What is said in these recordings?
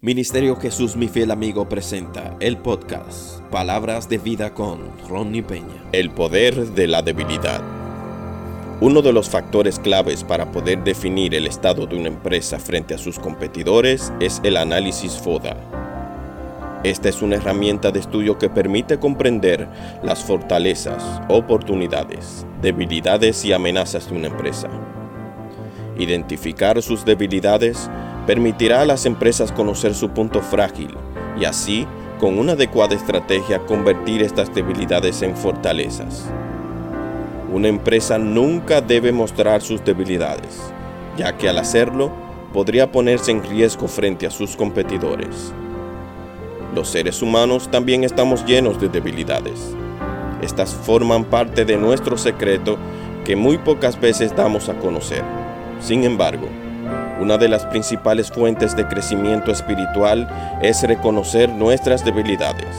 Ministerio Jesús mi fiel amigo presenta el podcast Palabras de vida con Ronnie Peña. El poder de la debilidad. Uno de los factores claves para poder definir el estado de una empresa frente a sus competidores es el análisis FODA. Esta es una herramienta de estudio que permite comprender las fortalezas, oportunidades, debilidades y amenazas de una empresa. Identificar sus debilidades permitirá a las empresas conocer su punto frágil y así, con una adecuada estrategia, convertir estas debilidades en fortalezas. Una empresa nunca debe mostrar sus debilidades, ya que al hacerlo podría ponerse en riesgo frente a sus competidores. Los seres humanos también estamos llenos de debilidades. Estas forman parte de nuestro secreto que muy pocas veces damos a conocer. Sin embargo, una de las principales fuentes de crecimiento espiritual es reconocer nuestras debilidades.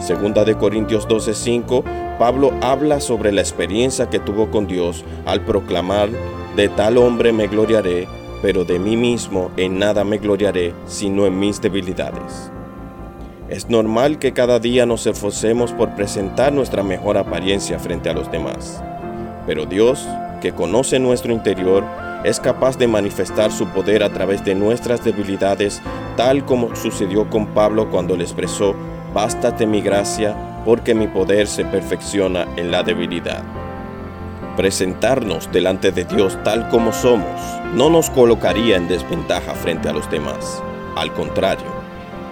Segunda de Corintios 12:5, Pablo habla sobre la experiencia que tuvo con Dios al proclamar, de tal hombre me gloriaré, pero de mí mismo en nada me gloriaré, sino en mis debilidades. Es normal que cada día nos esforcemos por presentar nuestra mejor apariencia frente a los demás, pero Dios, que conoce nuestro interior, es capaz de manifestar su poder a través de nuestras debilidades, tal como sucedió con Pablo cuando le expresó, bástate mi gracia, porque mi poder se perfecciona en la debilidad. Presentarnos delante de Dios tal como somos no nos colocaría en desventaja frente a los demás. Al contrario,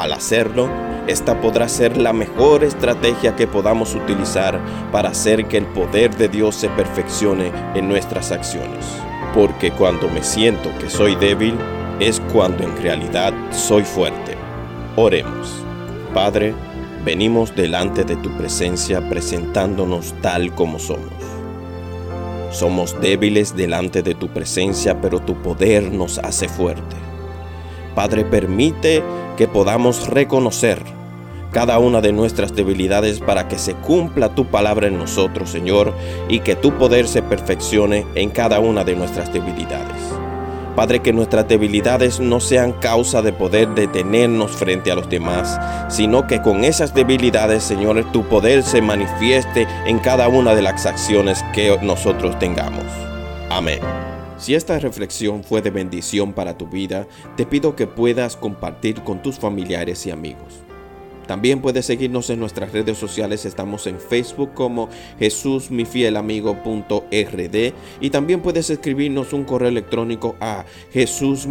al hacerlo, esta podrá ser la mejor estrategia que podamos utilizar para hacer que el poder de Dios se perfeccione en nuestras acciones porque cuando me siento que soy débil es cuando en realidad soy fuerte. Oremos. Padre, venimos delante de tu presencia presentándonos tal como somos. Somos débiles delante de tu presencia, pero tu poder nos hace fuerte. Padre, permite que podamos reconocer cada una de nuestras debilidades para que se cumpla tu palabra en nosotros, Señor, y que tu poder se perfeccione en cada una de nuestras debilidades. Padre, que nuestras debilidades no sean causa de poder detenernos frente a los demás, sino que con esas debilidades, Señor, tu poder se manifieste en cada una de las acciones que nosotros tengamos. Amén. Si esta reflexión fue de bendición para tu vida, te pido que puedas compartir con tus familiares y amigos. También puedes seguirnos en nuestras redes sociales. Estamos en Facebook como Jesús mi fiel amigo.rd y también puedes escribirnos un correo electrónico a Jesús